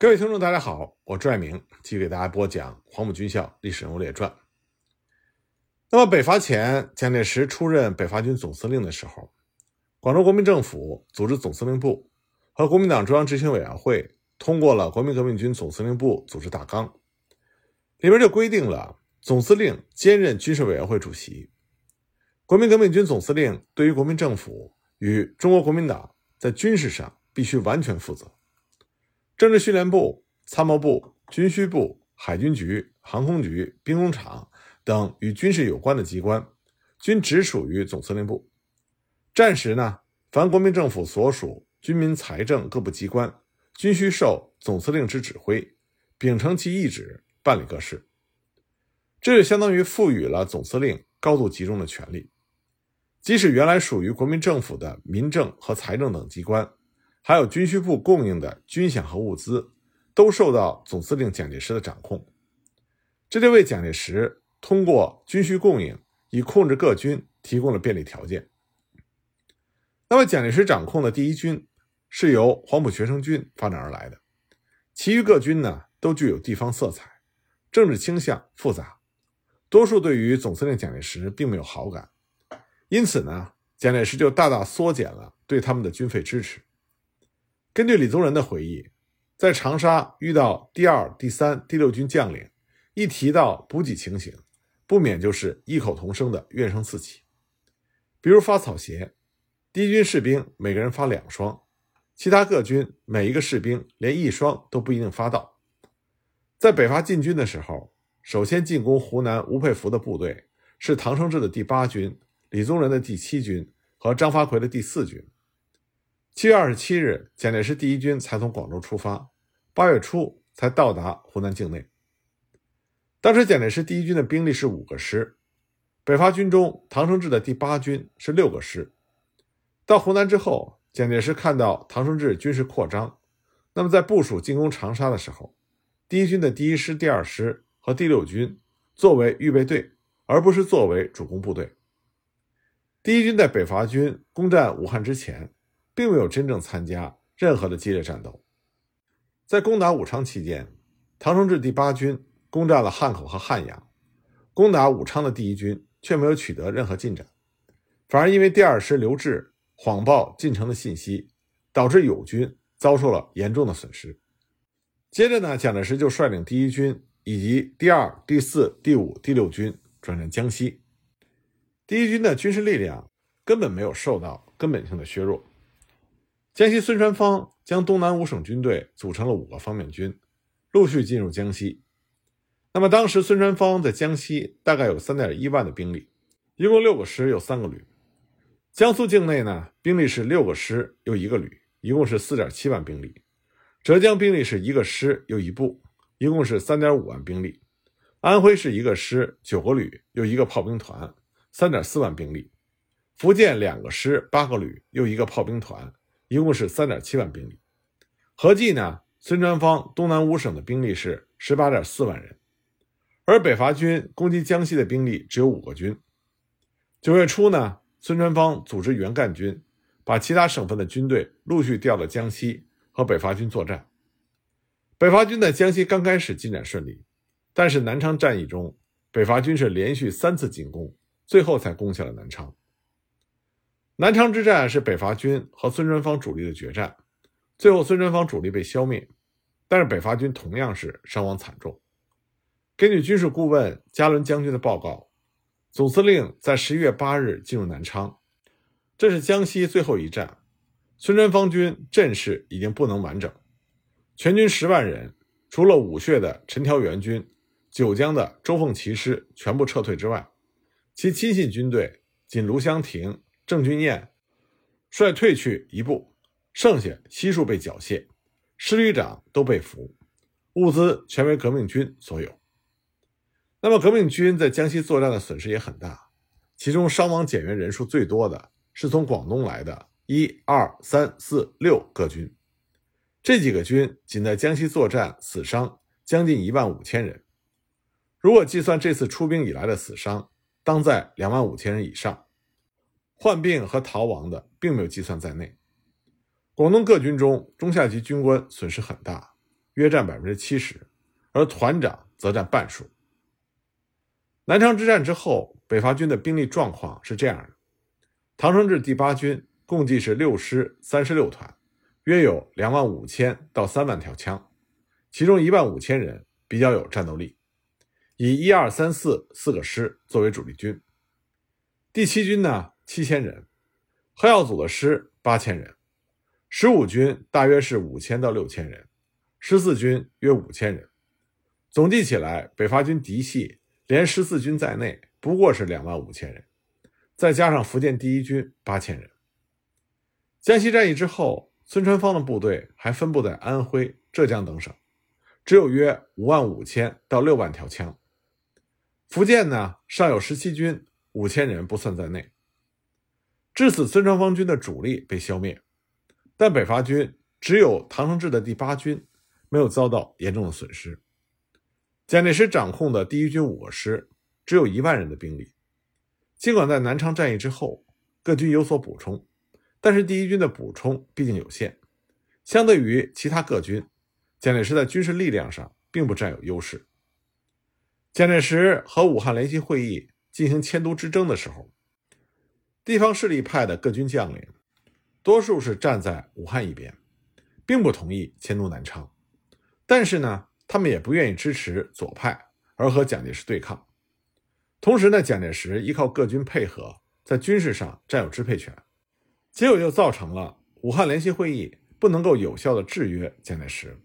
各位听众，大家好，我朱爱明继续给大家播讲《黄埔军校历史人物列传》。那么，北伐前，蒋介石出任北伐军总司令的时候，广州国民政府组织总司令部和国民党中央执行委员会通过了《国民革命军总司令部组织大纲》，里面就规定了总司令兼任军事委员会主席。国民革命军总司令对于国民政府与中国国民党在军事上必须完全负责。政治训练部、参谋部、军需部、海军局、航空局、兵工厂等与军事有关的机关，均直属于总司令部。战时呢，凡国民政府所属军民财政各部机关，均需受总司令之指挥，秉承其意志办理各事。这就相当于赋予了总司令高度集中的权力，即使原来属于国民政府的民政和财政等机关。还有军需部供应的军饷和物资，都受到总司令蒋介石的掌控。这就为蒋介石通过军需供应以控制各军提供了便利条件。那么，蒋介石掌控的第一军是由黄埔学生军发展而来的，其余各军呢都具有地方色彩，政治倾向复杂，多数对于总司令蒋介石并没有好感，因此呢，蒋介石就大大缩减了对他们的军费支持。根据李宗仁的回忆，在长沙遇到第二、第三、第六军将领，一提到补给情形，不免就是异口同声的怨声四起。比如发草鞋，第一军士兵每个人发两双，其他各军每一个士兵连一双都不一定发到。在北伐进军的时候，首先进攻湖南吴佩孚的部队是唐生智的第八军、李宗仁的第七军和张发奎的第四军。七月二十七日，蒋介石第一军才从广州出发，八月初才到达湖南境内。当时蒋介石第一军的兵力是五个师，北伐军中唐生智的第八军是六个师。到湖南之后，蒋介石看到唐生智军事扩张，那么在部署进攻长沙的时候，第一军的第一师、第二师和第六军作为预备队，而不是作为主攻部队。第一军在北伐军攻占武汉之前。并没有真正参加任何的激烈战斗。在攻打武昌期间，唐生智第八军攻占了汉口和汉阳，攻打武昌的第一军却没有取得任何进展，反而因为第二师刘峙谎报进城的信息，导致友军遭受了严重的损失。接着呢，蒋介石就率领第一军以及第二、第四、第五、第六军转战江西。第一军的军事力量根本没有受到根本性的削弱。江西孙传芳将东南五省军队组成了五个方面军，陆续进入江西。那么当时孙传芳在江西大概有三点一万的兵力，一共六个师有三个旅。江苏境内呢，兵力是六个师又一个旅，一共是四点七万兵力。浙江兵力是一个师又一部，一共是三点五万兵力。安徽是一个师九个旅又一个炮兵团，三点四万兵力。福建两个师八个旅又一个炮兵团。一共是三点七万兵力，合计呢，孙传芳东南五省的兵力是十八点四万人，而北伐军攻击江西的兵力只有五个军。九月初呢，孙传芳组织原干军，把其他省份的军队陆续调到江西和北伐军作战。北伐军在江西刚开始进展顺利，但是南昌战役中，北伐军是连续三次进攻，最后才攻下了南昌。南昌之战是北伐军和孙传芳主力的决战，最后孙传芳主力被消灭，但是北伐军同样是伤亡惨重。根据军事顾问加伦将军的报告，总司令在十一月八日进入南昌，这是江西最后一战，孙传芳军阵势已经不能完整，全军十万人，除了武穴的陈条元军、九江的周凤岐师全部撤退之外，其亲信军队仅卢湘亭。郑君彦率退去一部，剩下悉数被缴械，师旅长都被俘，物资全为革命军所有。那么，革命军在江西作战的损失也很大，其中伤亡减员人数最多的是从广东来的一二三四六各军，这几个军仅在江西作战死伤将近一万五千人，如果计算这次出兵以来的死伤，当在两万五千人以上。患病和逃亡的并没有计算在内。广东各军中中下级军官损失很大，约占百分之七十，而团长则占半数。南昌之战之后，北伐军的兵力状况是这样的：唐生智第八军共计是六师三十六团，约有两万五千到三万条枪，其中一万五千人比较有战斗力，以一二三四四个师作为主力军。第七军呢七千人，贺耀祖的师八千人，十五军大约是五千到六千人，十四军约五千人，总计起来，北伐军嫡系。连十四军在内，不过是两万五千人，再加上福建第一军八千人。江西战役之后，孙传芳的部队还分布在安徽、浙江等省，只有约五万五千到六万条枪。福建呢，尚有十七军，五千人不算在内。至此，孙传芳军的主力被消灭，但北伐军只有唐生智的第八军没有遭到严重的损失。蒋介石掌控的第一军五个师只有一万人的兵力，尽管在南昌战役之后各军有所补充，但是第一军的补充毕竟有限，相对于其他各军，蒋介石在军事力量上并不占有优势。蒋介石和武汉联席会议进行迁都之争的时候，地方势力派的各军将领多数是站在武汉一边，并不同意迁都南昌，但是呢。他们也不愿意支持左派而和蒋介石对抗，同时呢，蒋介石依靠各军配合，在军事上占有支配权，结果就造成了武汉联席会议不能够有效的制约蒋介石，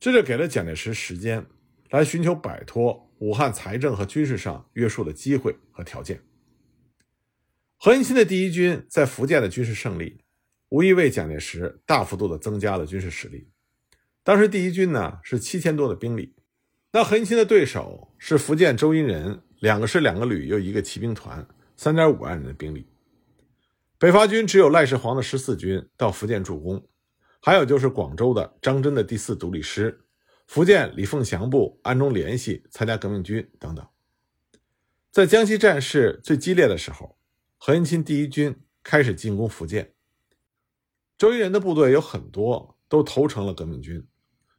这就给了蒋介石时间来寻求摆脱武汉财政和军事上约束的机会和条件。何应钦的第一军在福建的军事胜利，无疑为蒋介石大幅度的增加了军事实力。当时第一军呢是七千多的兵力，那何应钦的对手是福建周荫人两个师两个旅又一个骑兵团，三点五万人的兵力。北伐军只有赖世煌的十四军到福建助攻，还有就是广州的张真的第四独立师，福建李凤祥部暗中联系参加革命军等等。在江西战事最激烈的时候，何应钦第一军开始进攻福建，周荫人的部队有很多都投诚了革命军。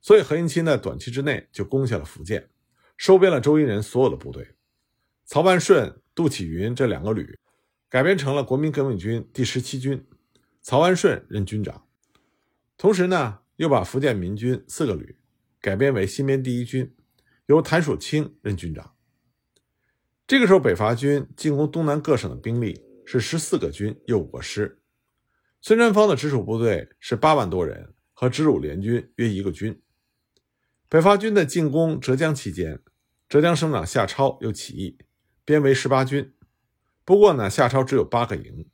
所以何应钦在短期之内就攻下了福建，收编了周荫人所有的部队。曹万顺、杜启云这两个旅改编成了国民革命军第十七军，曹万顺任军长。同时呢，又把福建民军四个旅改编为新编第一军，由谭曙清任军长。这个时候，北伐军进攻东南各省的兵力是十四个军又五个师，孙传芳的直属部队是八万多人，和直属联军约一个军。北伐军的进攻浙江期间，浙江省长夏超又起义，编为十八军。不过呢，夏超只有八个营，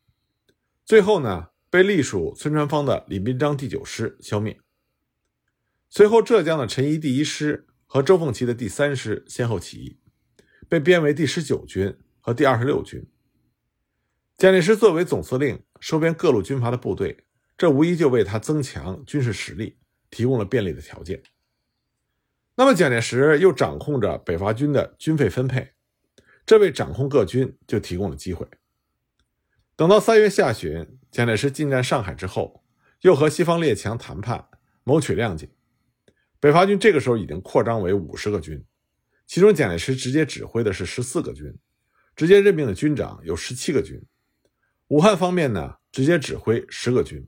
最后呢被隶属孙传芳的李斌章第九师消灭。随后，浙江的陈仪第一师和周凤岐的第三师先后起义，被编为第十九军和第二十六军。蒋介石作为总司令，收编各路军阀的部队，这无疑就为他增强军事实力提供了便利的条件。那么，蒋介石又掌控着北伐军的军费分配，这为掌控各军就提供了机会。等到三月下旬，蒋介石进占上海之后，又和西方列强谈判，谋取谅解。北伐军这个时候已经扩张为五十个军，其中蒋介石直接指挥的是十四个军，直接任命的军长有十七个军。武汉方面呢，直接指挥十个军。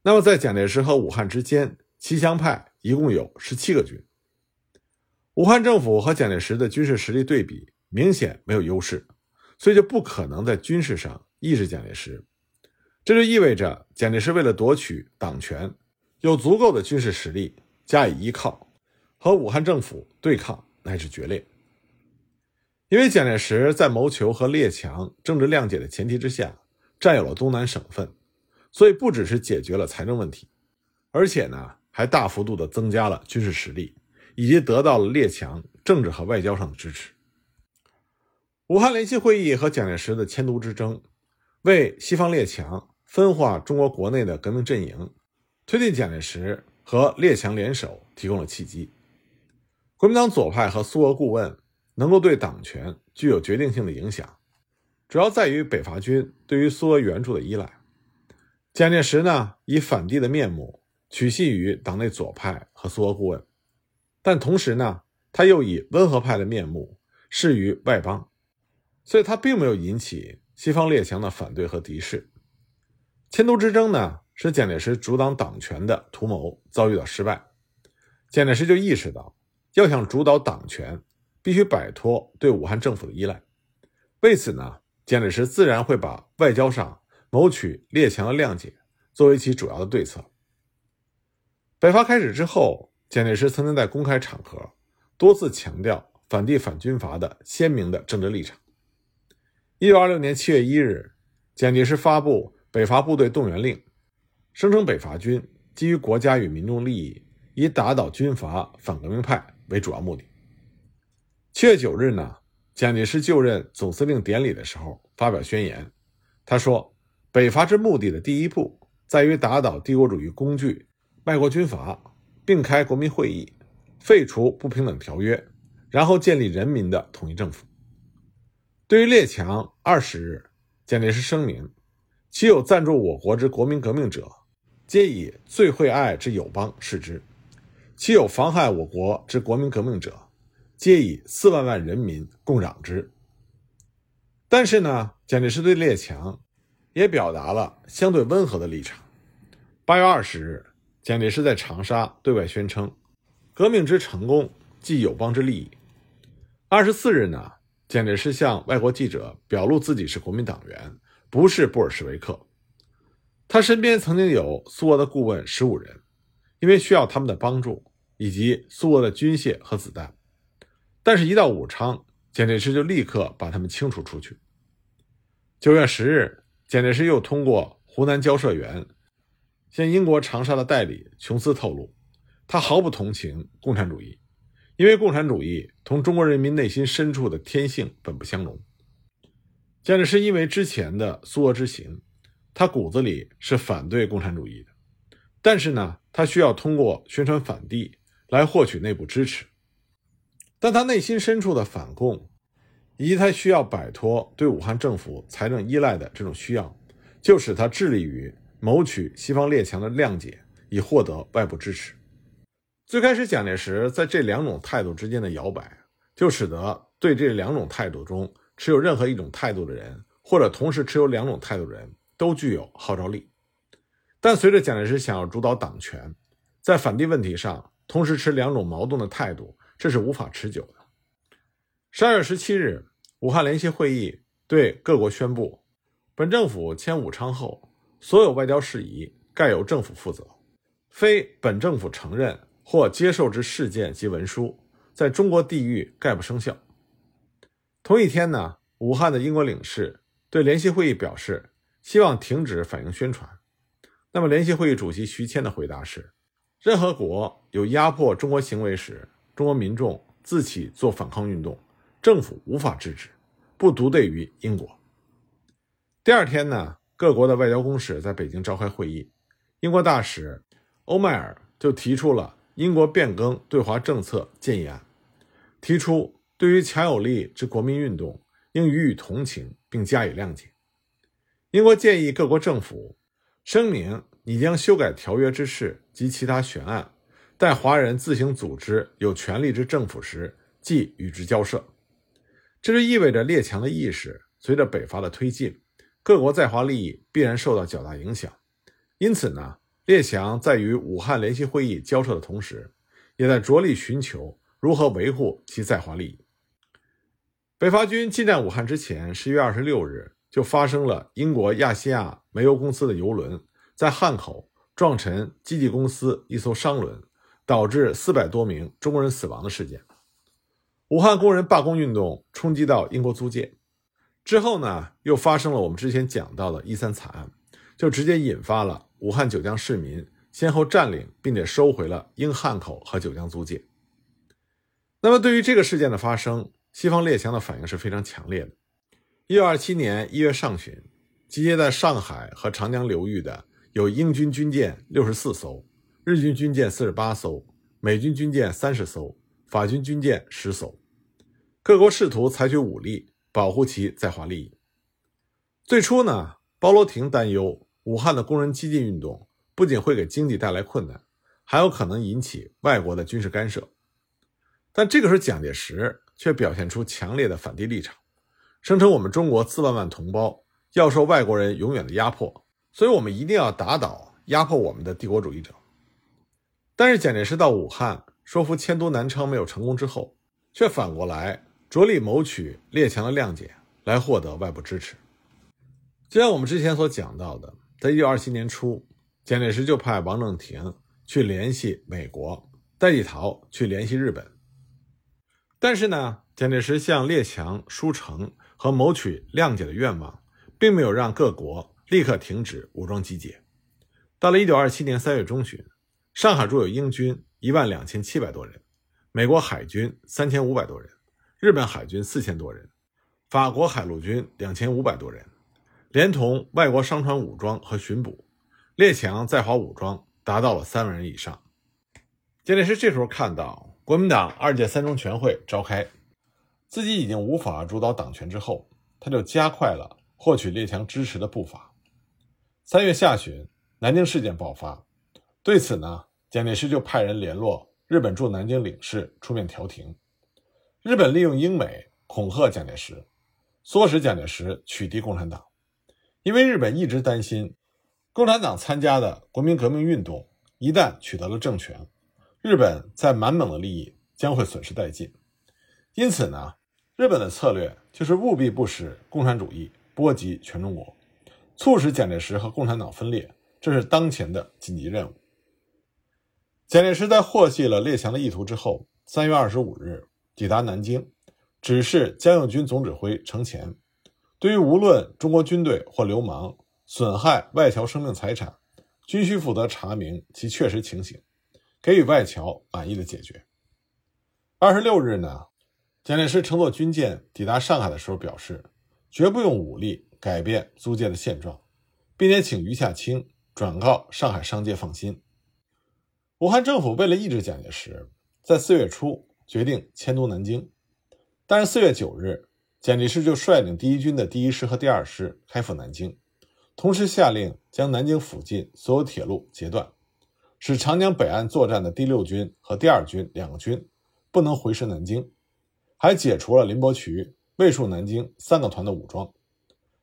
那么，在蒋介石和武汉之间，骑墙派一共有十七个军。武汉政府和蒋介石的军事实力对比明显没有优势，所以就不可能在军事上抑制蒋介石。这就意味着蒋介石为了夺取党权，有足够的军事实力加以依靠，和武汉政府对抗乃至决裂。因为蒋介石在谋求和列强政治谅解的前提之下，占有了东南省份，所以不只是解决了财政问题，而且呢还大幅度的增加了军事实力。以及得到了列强政治和外交上的支持。武汉联席会议和蒋介石的迁都之争，为西方列强分化中国国内的革命阵营，推进蒋介石和列强联手提供了契机。国民党左派和苏俄顾问能够对党权具有决定性的影响，主要在于北伐军对于苏俄援助的依赖。蒋介石呢，以反帝的面目取信于党内左派和。苏俄顾问，但同时呢，他又以温和派的面目示于外邦，所以他并没有引起西方列强的反对和敌视。迁都之争呢，使蒋介石主导党权的图谋遭遇到失败，蒋介石就意识到，要想主导党权，必须摆脱对武汉政府的依赖。为此呢，蒋介石自然会把外交上谋取列强的谅解作为其主要的对策。北伐开始之后，蒋介石曾经在公开场合多次强调反帝反军阀的鲜明的政治立场。一九二六年七月一日，蒋介石发布北伐部队动员令，声称北伐军基于国家与民众利益，以打倒军阀反革命派为主要目的。七月九日呢，蒋介石就任总司令典礼的时候发表宣言，他说：“北伐之目的的第一步，在于打倒帝国主义工具。”卖国军阀，并开国民会议，废除不平等条约，然后建立人民的统一政府。对于列强，二十日，蒋介石声明：其有赞助我国之国民革命者，皆以最惠爱之友邦视之；其有妨害我国之国民革命者，皆以四万万人民共攘之。但是呢，蒋介石对列强也表达了相对温和的立场。八月二十日。蒋介石在长沙对外宣称：“革命之成功，即友邦之利益。”二十四日呢，蒋介石向外国记者表露自己是国民党员，不是布尔什维克。他身边曾经有苏俄的顾问十五人，因为需要他们的帮助以及苏俄的军械和子弹。但是，一到武昌，蒋介石就立刻把他们清除出去。九月十日，蒋介石又通过湖南交涉员。向英国长沙的代理琼斯透露，他毫不同情共产主义，因为共产主义同中国人民内心深处的天性本不相容。蒋介石因为之前的苏俄之行，他骨子里是反对共产主义的，但是呢，他需要通过宣传反帝来获取内部支持。但他内心深处的反共，以及他需要摆脱对武汉政府财政依赖的这种需要，就使他致力于。谋取西方列强的谅解，以获得外部支持。最开始，蒋介石在这两种态度之间的摇摆，就使得对这两种态度中持有任何一种态度的人，或者同时持有两种态度的人，都具有号召力。但随着蒋介石想要主导党权，在反帝问题上同时持两种矛盾的态度，这是无法持久的。十二月十七日，武汉联席会议对各国宣布，本政府迁武昌后。所有外交事宜盖由政府负责，非本政府承认或接受之事件及文书，在中国地域概不生效。同一天呢，武汉的英国领事对联席会议表示，希望停止反映宣传。那么，联席会议主席徐谦的回答是：任何国有压迫中国行为时，中国民众自起做反抗运动，政府无法制止，不独对于英国。第二天呢？各国的外交公使在北京召开会议，英国大使欧迈尔就提出了英国变更对华政策建议案，提出对于强有力之国民运动应予以同情并加以谅解。英国建议各国政府声明拟将修改条约之事及其他悬案，在华人自行组织有权力之政府时，即与之交涉。这就意味着列强的意识随着北伐的推进。各国在华利益必然受到较大影响，因此呢，列强在与武汉联席会议交涉的同时，也在着力寻求如何维护其在华利益。北伐军进占武汉之前，十一月二十六日就发生了英国亚细亚煤油公司的油轮在汉口撞沉基地公司一艘商轮，导致四百多名中国人死亡的事件。武汉工人罢工运动冲击到英国租界。之后呢，又发生了我们之前讲到的一三惨案，就直接引发了武汉九江市民先后占领并且收回了英汉口和九江租界。那么，对于这个事件的发生，西方列强的反应是非常强烈的。一九二七年一月上旬，集结在上海和长江流域的有英军军舰六十四艘，日军军舰四十八艘，美军军舰三十艘，法军军舰十艘，各国试图采取武力。保护其在华利益。最初呢，包罗廷担忧武汉的工人激进运动不仅会给经济带来困难，还有可能引起外国的军事干涉。但这个时候，蒋介石却表现出强烈的反帝立场，声称我们中国四万万同胞要受外国人永远的压迫，所以我们一定要打倒压迫我们的帝国主义者。但是蒋介石到武汉说服迁都南昌没有成功之后，却反过来着力谋取列强的谅解，来获得外部支持。就像我们之前所讲到的，在一九二七年初，蒋介石就派王正廷去联系美国，戴季陶去联系日本。但是呢，蒋介石向列强书诚和谋取谅解的愿望，并没有让各国立刻停止武装集结。到了一九二七年三月中旬，上海驻有英军一万两千七百多人，美国海军三千五百多人，日本海军四千多人，法国海陆军两千五百多人，连同外国商船武装和巡捕，列强在华武装达到了三万人以上。蒋介石这时候看到。国民党二届三中全会召开，自己已经无法主导党权之后，他就加快了获取列强支持的步伐。三月下旬，南京事件爆发，对此呢，蒋介石就派人联络日本驻南京领事出面调停。日本利用英美恐吓蒋介石，唆使蒋介石取缔共产党，因为日本一直担心共产党参加的国民革命运动一旦取得了政权。日本在满蒙的利益将会损失殆尽，因此呢，日本的策略就是务必不使共产主义波及全中国，促使蒋介石和共产党分裂，这是当前的紧急任务。蒋介石在获悉了列强的意图之后，三月二十五日抵达南京，指示江右军总指挥程潜，对于无论中国军队或流氓损害外侨生命财产，均需负责查明其确实情形。给予外侨满意的解决。二十六日呢，蒋介石乘坐军舰抵达上海的时候表示，绝不用武力改变租界的现状，并且请余下清转告上海商界放心。武汉政府为了抑制蒋介石，在四月初决定迁都南京，但是四月九日，蒋介石就率领第一军的第一师和第二师开赴南京，同时下令将南京附近所有铁路截断。使长江北岸作战的第六军和第二军两个军不能回师南京，还解除了林伯渠、卫戍南京三个团的武装，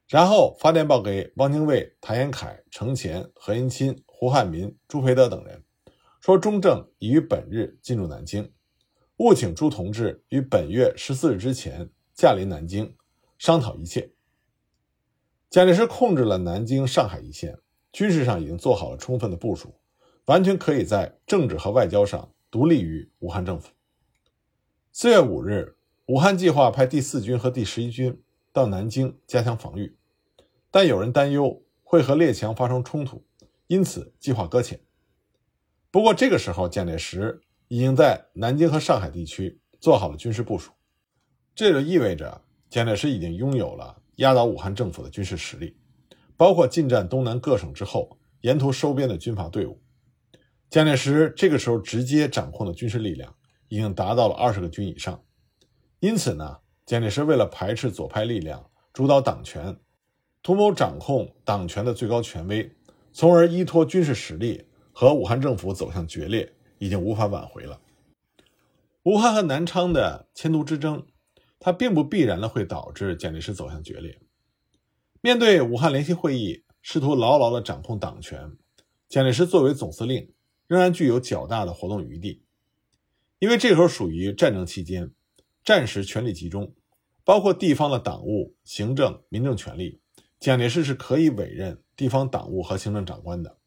然后发电报给汪精卫、谭延闿、程潜、何应钦、胡汉民、朱培德等人，说中正已于本日进入南京，务请朱同志于本月十四日之前驾临南京，商讨一切。蒋介石控制了南京、上海一线，军事上已经做好了充分的部署。完全可以在政治和外交上独立于武汉政府。四月五日，武汉计划派第四军和第十一军到南京加强防御，但有人担忧会和列强发生冲突，因此计划搁浅。不过这个时候，蒋介石已经在南京和上海地区做好了军事部署，这就意味着蒋介石已经拥有了压倒武汉政府的军事实力，包括进占东南各省之后，沿途收编的军阀队伍。蒋介石这个时候直接掌控的军事力量已经达到了二十个军以上，因此呢，蒋介石为了排斥左派力量主导党权，图谋掌控党权的最高权威，从而依托军事实力和武汉政府走向决裂，已经无法挽回了。武汉和南昌的迁都之争，它并不必然的会导致蒋介石走向决裂。面对武汉联席会议试图牢牢的掌控党权，蒋介石作为总司令。仍然具有较大的活动余地，因为这时候属于战争期间，战时权力集中，包括地方的党务、行政、民政权力，蒋介石是可以委任地方党务和行政长官的。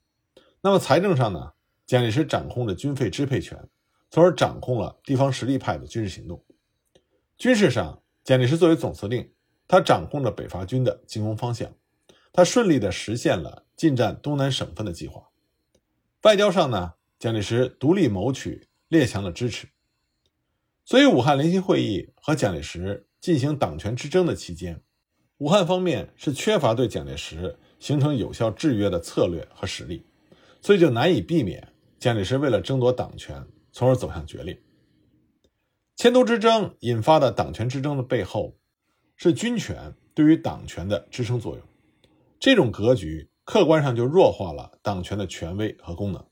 那么财政上呢？蒋介石掌控着军费支配权，从而掌控了地方实力派的军事行动。军事上，蒋介石作为总司令，他掌控着北伐军的进攻方向，他顺利地实现了进占东南省份的计划。外交上呢，蒋介石独立谋取列强的支持，所以武汉联席会议和蒋介石进行党权之争的期间，武汉方面是缺乏对蒋介石形成有效制约的策略和实力，所以就难以避免蒋介石为了争夺党权，从而走向决裂。迁都之争引发的党权之争的背后，是军权对于党权的支撑作用，这种格局。客观上就弱化了党权的权威和功能。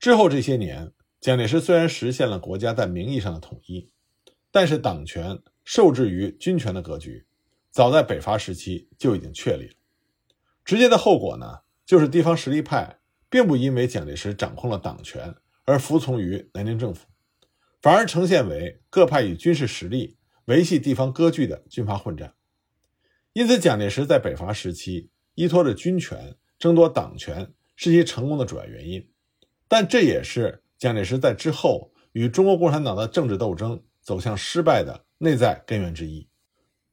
之后这些年，蒋介石虽然实现了国家在名义上的统一，但是党权受制于军权的格局，早在北伐时期就已经确立了。直接的后果呢，就是地方实力派并不因为蒋介石掌控了党权而服从于南京政府，反而呈现为各派以军事实力维系地方割据的军阀混战。因此，蒋介石在北伐时期依托着军权争夺党权是其成功的主要原因，但这也是蒋介石在之后与中国共产党的政治斗争走向失败的内在根源之一。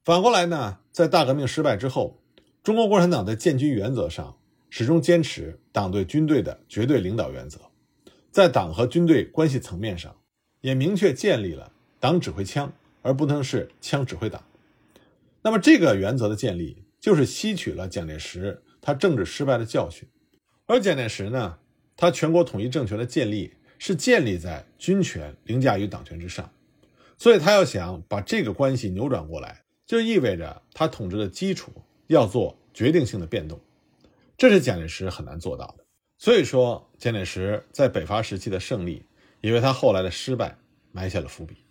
反过来呢，在大革命失败之后，中国共产党在建军原则上始终坚持党对军队的绝对领导原则，在党和军队关系层面上，也明确建立了党指挥枪，而不能是枪指挥党。那么，这个原则的建立，就是吸取了蒋介石他政治失败的教训。而蒋介石呢，他全国统一政权的建立是建立在军权凌驾于党权之上，所以他要想把这个关系扭转过来，就意味着他统治的基础要做决定性的变动，这是蒋介石很难做到的。所以说，蒋介石在北伐时期的胜利，也为他后来的失败埋下了伏笔。